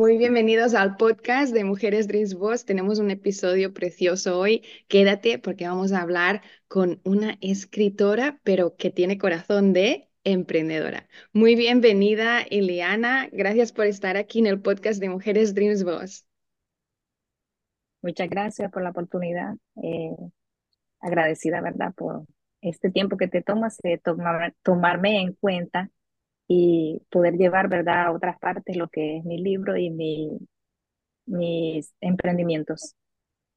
Muy bienvenidos al podcast de Mujeres Dreams Boss. Tenemos un episodio precioso hoy. Quédate porque vamos a hablar con una escritora, pero que tiene corazón de emprendedora. Muy bienvenida, Ileana. Gracias por estar aquí en el podcast de Mujeres Dreams Boss. Muchas gracias por la oportunidad. Eh, agradecida, ¿verdad? Por este tiempo que te tomas de tomar, tomarme en cuenta y poder llevar, ¿verdad?, a otras partes lo que es mi libro y mi, mis emprendimientos.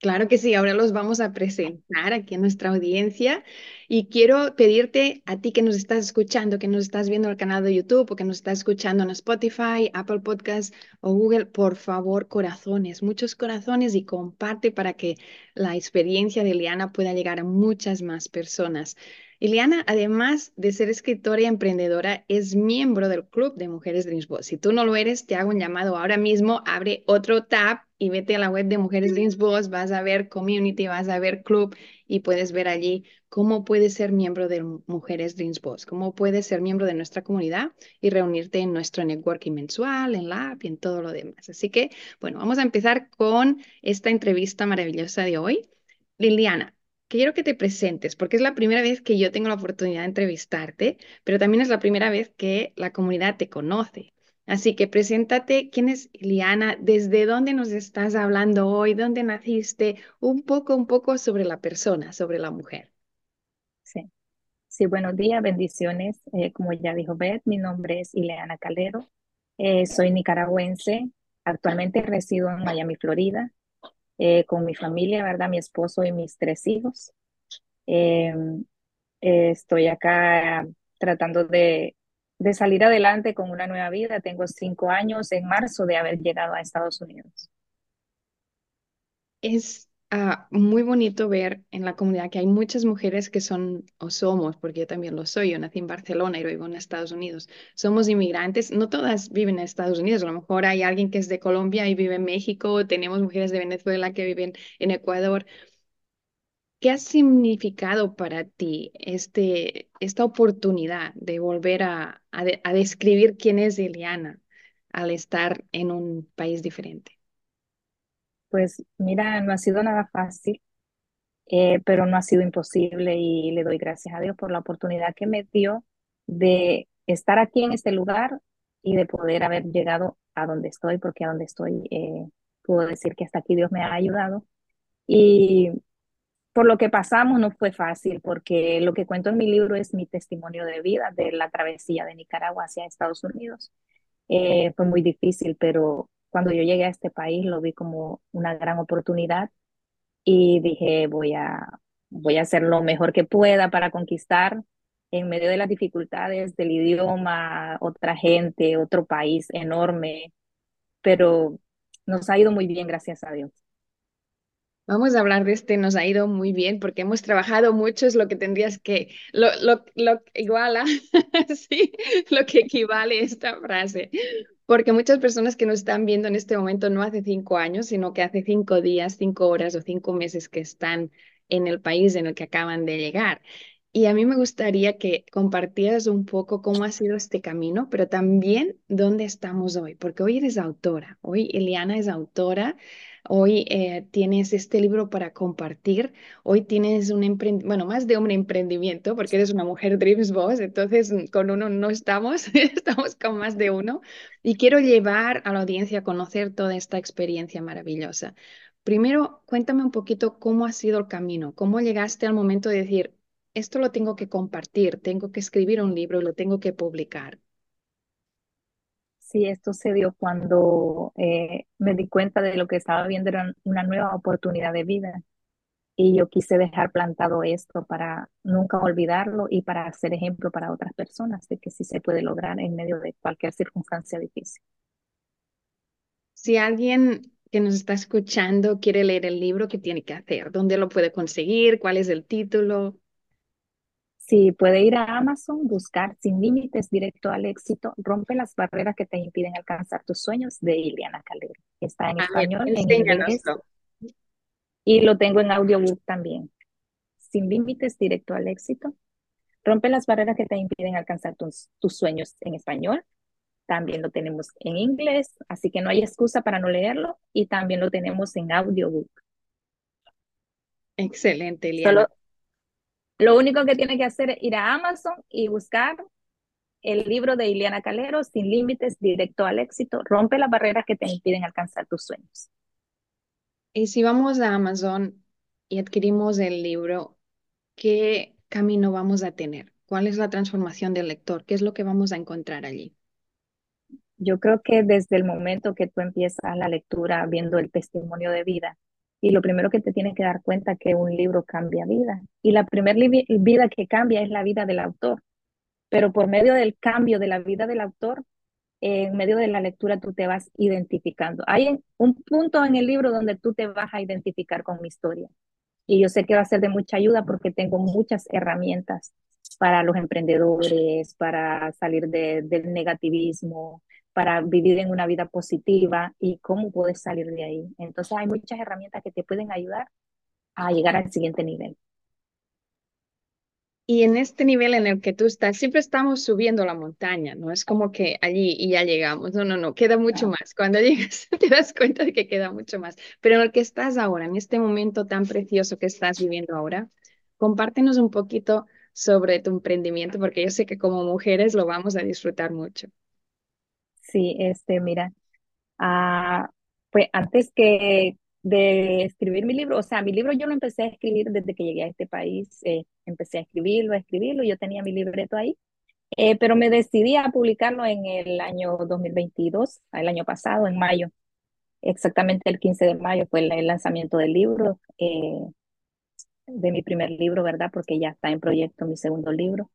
Claro que sí, ahora los vamos a presentar aquí a nuestra audiencia y quiero pedirte a ti que nos estás escuchando, que nos estás viendo en el canal de YouTube o que nos estás escuchando en Spotify, Apple Podcasts o Google, por favor, corazones, muchos corazones y comparte para que la experiencia de Liana pueda llegar a muchas más personas. Iliana, además de ser escritora y emprendedora, es miembro del Club de Mujeres Dreams Boss. Si tú no lo eres, te hago un llamado ahora mismo, abre otro tab y vete a la web de Mujeres Dreams Boss, vas a ver community, vas a ver club y puedes ver allí cómo puedes ser miembro de Mujeres Dreams Boss, cómo puedes ser miembro de nuestra comunidad y reunirte en nuestro networking mensual, en la app y en todo lo demás. Así que, bueno, vamos a empezar con esta entrevista maravillosa de hoy. Liliana, quiero que te presentes, porque es la primera vez que yo tengo la oportunidad de entrevistarte, pero también es la primera vez que la comunidad te conoce. Así que preséntate, ¿quién es Liana? ¿Desde dónde nos estás hablando hoy? ¿Dónde naciste? Un poco, un poco sobre la persona, sobre la mujer. Sí, sí buenos días, bendiciones. Eh, como ya dijo Beth, mi nombre es Ileana Calero. Eh, soy nicaragüense. Actualmente resido en Miami, Florida. Eh, con mi familia, ¿verdad? Mi esposo y mis tres hijos. Em, eh, estoy acá tratando de, de salir adelante con una nueva vida. Tengo cinco años en marzo de haber llegado a Estados Unidos. Es Ah, muy bonito ver en la comunidad que hay muchas mujeres que son, o somos, porque yo también lo soy, yo nací en Barcelona y vivo en Estados Unidos, somos inmigrantes, no todas viven en Estados Unidos, a lo mejor hay alguien que es de Colombia y vive en México, tenemos mujeres de Venezuela que viven en Ecuador. ¿Qué ha significado para ti este, esta oportunidad de volver a, a describir quién es Eliana al estar en un país diferente? Pues mira, no ha sido nada fácil, eh, pero no ha sido imposible y le doy gracias a Dios por la oportunidad que me dio de estar aquí en este lugar y de poder haber llegado a donde estoy, porque a donde estoy eh, puedo decir que hasta aquí Dios me ha ayudado. Y por lo que pasamos no fue fácil, porque lo que cuento en mi libro es mi testimonio de vida de la travesía de Nicaragua hacia Estados Unidos. Eh, fue muy difícil, pero cuando yo llegué a este país lo vi como una gran oportunidad y dije, voy a, voy a hacer lo mejor que pueda para conquistar en medio de las dificultades del idioma, otra gente, otro país enorme, pero nos ha ido muy bien, gracias a Dios. Vamos a hablar de este, nos ha ido muy bien porque hemos trabajado mucho, es lo que tendrías que, lo, lo, lo iguala, sí, lo que equivale a esta frase. Porque muchas personas que nos están viendo en este momento no hace cinco años, sino que hace cinco días, cinco horas o cinco meses que están en el país en el que acaban de llegar. Y a mí me gustaría que compartieras un poco cómo ha sido este camino, pero también dónde estamos hoy, porque hoy eres autora, hoy Eliana es autora, hoy eh, tienes este libro para compartir, hoy tienes un emprendimiento, bueno, más de un emprendimiento, porque eres una mujer Dreams Boss, entonces mm, con uno no estamos, estamos con más de uno, y quiero llevar a la audiencia a conocer toda esta experiencia maravillosa. Primero, cuéntame un poquito cómo ha sido el camino, cómo llegaste al momento de decir, esto lo tengo que compartir, tengo que escribir un libro y lo tengo que publicar. Sí, esto se dio cuando eh, me di cuenta de lo que estaba viendo era una nueva oportunidad de vida. Y yo quise dejar plantado esto para nunca olvidarlo y para ser ejemplo para otras personas de que sí se puede lograr en medio de cualquier circunstancia difícil. Si alguien que nos está escuchando quiere leer el libro, ¿qué tiene que hacer? ¿Dónde lo puede conseguir? ¿Cuál es el título? Sí, puede ir a Amazon, buscar Sin Límites Directo al Éxito, Rompe las barreras que te impiden alcanzar tus sueños de Iliana Calero. Está en español, en inglés y lo tengo en audiobook también. Sin Límites Directo al Éxito, Rompe las barreras que te impiden alcanzar tus, tus sueños en español. También lo tenemos en inglés, así que no hay excusa para no leerlo y también lo tenemos en audiobook. Excelente, Iliana. Lo único que tiene que hacer es ir a Amazon y buscar el libro de Ileana Calero, Sin Límites, Directo al Éxito, rompe las barreras que te impiden alcanzar tus sueños. Y si vamos a Amazon y adquirimos el libro, ¿qué camino vamos a tener? ¿Cuál es la transformación del lector? ¿Qué es lo que vamos a encontrar allí? Yo creo que desde el momento que tú empiezas la lectura viendo el testimonio de vida, y lo primero que te tienes que dar cuenta es que un libro cambia vida. Y la primera vida que cambia es la vida del autor. Pero por medio del cambio de la vida del autor, en medio de la lectura tú te vas identificando. Hay un punto en el libro donde tú te vas a identificar con mi historia. Y yo sé que va a ser de mucha ayuda porque tengo muchas herramientas para los emprendedores, para salir del negativismo, para vivir en una vida positiva y cómo puedes salir de ahí. Entonces hay muchas herramientas que te pueden ayudar a llegar al siguiente nivel. Y en este nivel en el que tú estás, siempre estamos subiendo la montaña, no es como que allí y ya llegamos, no, no, no, queda mucho más. Cuando llegas te das cuenta de que queda mucho más. Pero en el que estás ahora, en este momento tan precioso que estás viviendo ahora, compártenos un poquito sobre tu emprendimiento, porque yo sé que como mujeres lo vamos a disfrutar mucho. Sí, este, mira, ah, pues antes que de escribir mi libro, o sea, mi libro yo lo empecé a escribir desde que llegué a este país, eh, empecé a escribirlo, a escribirlo, yo tenía mi libreto ahí, eh, pero me decidí a publicarlo en el año 2022, el año pasado, en mayo, exactamente el 15 de mayo fue el, lanzamiento del libro, eh, de mi primer libro, ¿verdad? Porque ya está en proyecto mi segundo libro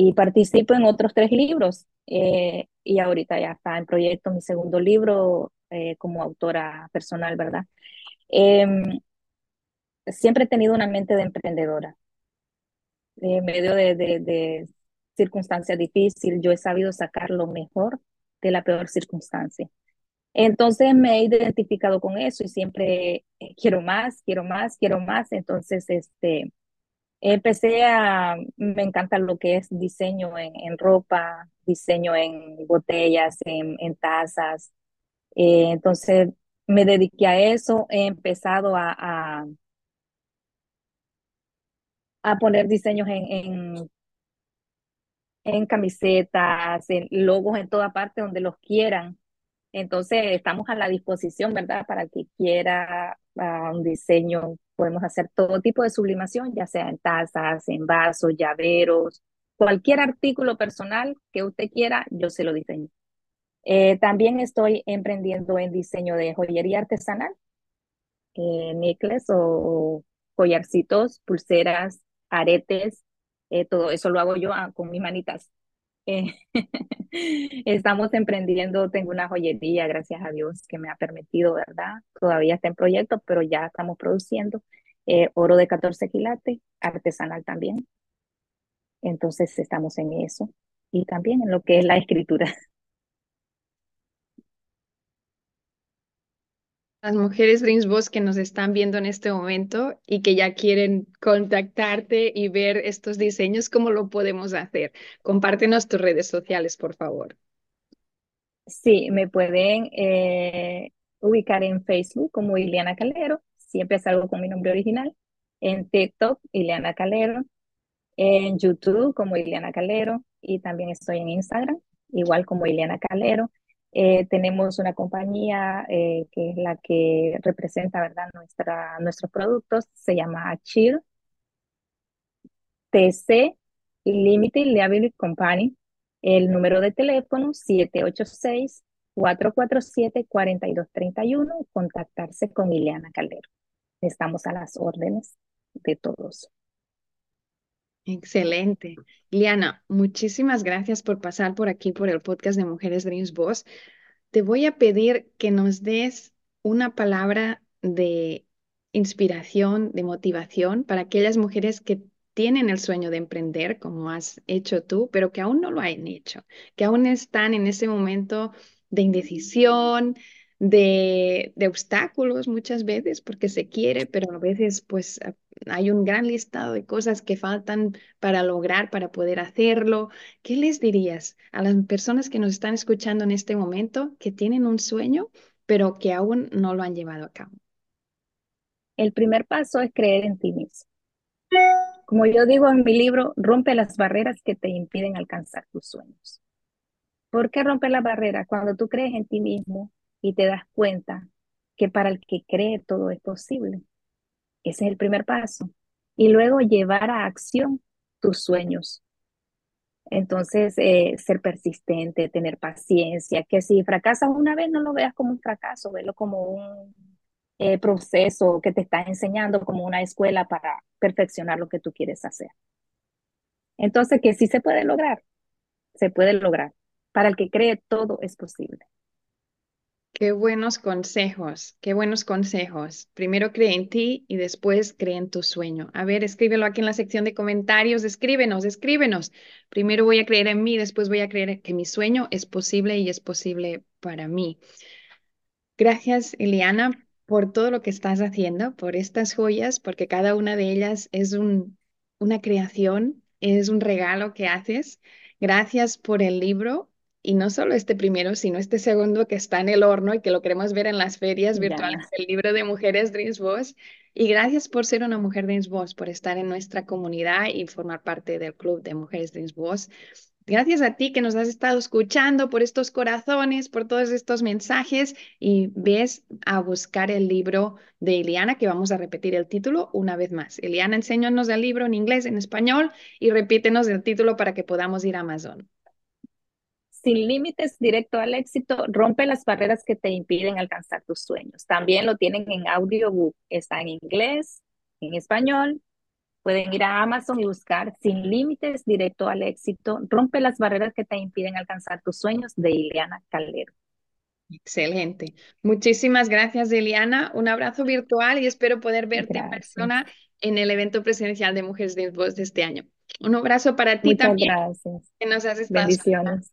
y participo en otros tres libros. Eh, y ahorita ya está en proyecto mi segundo libro eh, como autora personal, ¿verdad? Em, siempre he tenido una mente de emprendedora. En medio de, de, circunstancias difíciles, yo he sabido sacar lo mejor de la peor circunstancia. Entonces me he identificado con eso y siempre eh, quiero más, quiero más, quiero más. Entonces, este, Empecé a, me encanta lo que es diseño en, ropa, diseño en botellas, en, tazas. Eh, entonces me dediqué a eso, he empezado a, a, poner diseños en, en, en camisetas, en logos en toda parte donde los quieran. Entonces estamos a la disposición, ¿verdad? Para que quiera uh, un diseño Podemos hacer todo tipo de sublimación, ya sea en tazas, en vasos, llaveros, cualquier artículo personal que usted quiera, yo se lo diseño. Eh, también estoy emprendiendo en diseño de joyería artesanal, eh, o, collarcitos, pulseras, aretes, eh, todo eso lo hago yo ah, con mis manitas. Estamos emprendiendo, tengo una joyería, gracias a Dios, que me ha permitido, ¿verdad? Todavía está en proyecto, pero ya estamos produciendo eh, oro de 14 quilates, artesanal también. Entonces estamos en eso y también en lo que es la escritura. Las mujeres Dreams Boss que nos están viendo en este momento y que ya quieren contactarte y ver estos diseños, ¿cómo lo podemos hacer? Compártenos tus redes sociales, por favor. Sí, me pueden eh, ubicar en Facebook como Ileana Calero, siempre salgo con mi nombre original, en TikTok, Ileana Calero, en YouTube como Ileana Calero y también estoy en Instagram, igual como Ileana Calero. Eh, tenemos una compañía eh, que es la que representa ¿verdad? Nuestros productos, se llama Achir, TC Limited Liability Company. El número de teléfono 786-447-4231. Contactarse con Ileana Caldero. Estamos a las órdenes de todos. Excelente. Liana, muchísimas gracias por pasar por aquí por el podcast de Mujeres Dreams Boss. Te voy a pedir que nos des una palabra de inspiración, de motivación para aquellas mujeres que tienen el sueño de emprender, como has hecho tú, pero que aún no lo han hecho, que aún están en ese momento de indecisión, de, obstáculos muchas veces porque se quiere, pero a veces pues hay un gran listado de cosas que faltan para lograr, para poder hacerlo. ¿Qué les dirías a las personas que nos están escuchando en este momento que tienen un sueño, pero que aún no lo han llevado a cabo? El primer paso es creer en ti mismo. Como yo digo en mi libro, rompe las barreras que te impiden alcanzar tus sueños. ¿Por qué romper las barreras? Cuando tú crees en ti mismo, y te das cuenta que para el que cree todo es posible. Ese es el primer paso. Y luego llevar a acción tus sueños. Entonces, eh, ser persistente, tener paciencia, que si fracasas una vez no lo veas como un fracaso, velo como un eh, proceso que te está enseñando, como una escuela para perfeccionar lo que tú quieres hacer. Entonces, que sí se puede lograr, se puede lograr. Para el que cree todo es posible. Qué buenos consejos, qué buenos consejos. Primero cree en ti y después cree en tu sueño. A ver, escríbelo aquí en la sección de comentarios, escríbenos, escríbenos. Primero voy a creer en mí, después voy a creer que mi sueño es posible y es posible para mí. Gracias, Eliana, por todo lo que estás haciendo, por estas joyas, porque cada una de ellas es un, una creación, es un regalo que haces. Gracias por el libro, y no solo este primero, sino este segundo que está en el horno y que lo queremos ver en las ferias virtuales, el libro de Mujeres Dreams Boss. Y gracias por ser una mujer Dreams Boss, por estar en nuestra comunidad y formar parte del club de Mujeres Dreams Boss. Gracias a ti que nos has estado escuchando, por estos corazones, por todos estos mensajes y ves a buscar el libro de Eliana, que vamos a repetir el título una vez más. Eliana, enséñanos el libro en inglés, en español y repítenos el título para que podamos ir a Amazon sin límites directo al éxito, rompe las barreras que te impiden alcanzar tus sueños. También lo tienen en audiobook, está en inglés, en español. Pueden ir a Amazon y buscar Sin límites directo al éxito, rompe las barreras que te impiden alcanzar tus sueños de Ileana Caldero. Excelente. Muchísimas gracias, Eliana. Un abrazo virtual y espero poder verte en persona en el evento presencial de Mujeres de Voz de este año. Un abrazo para ti Muchas también. Gracias. Que nos has estado Bendiciones.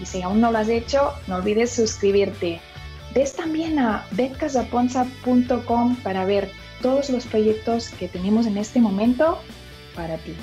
Y si aún no lo has hecho, no olvides suscribirte. Ves también a betcasaponza.com para ver todos los proyectos que tenemos en este momento para ti.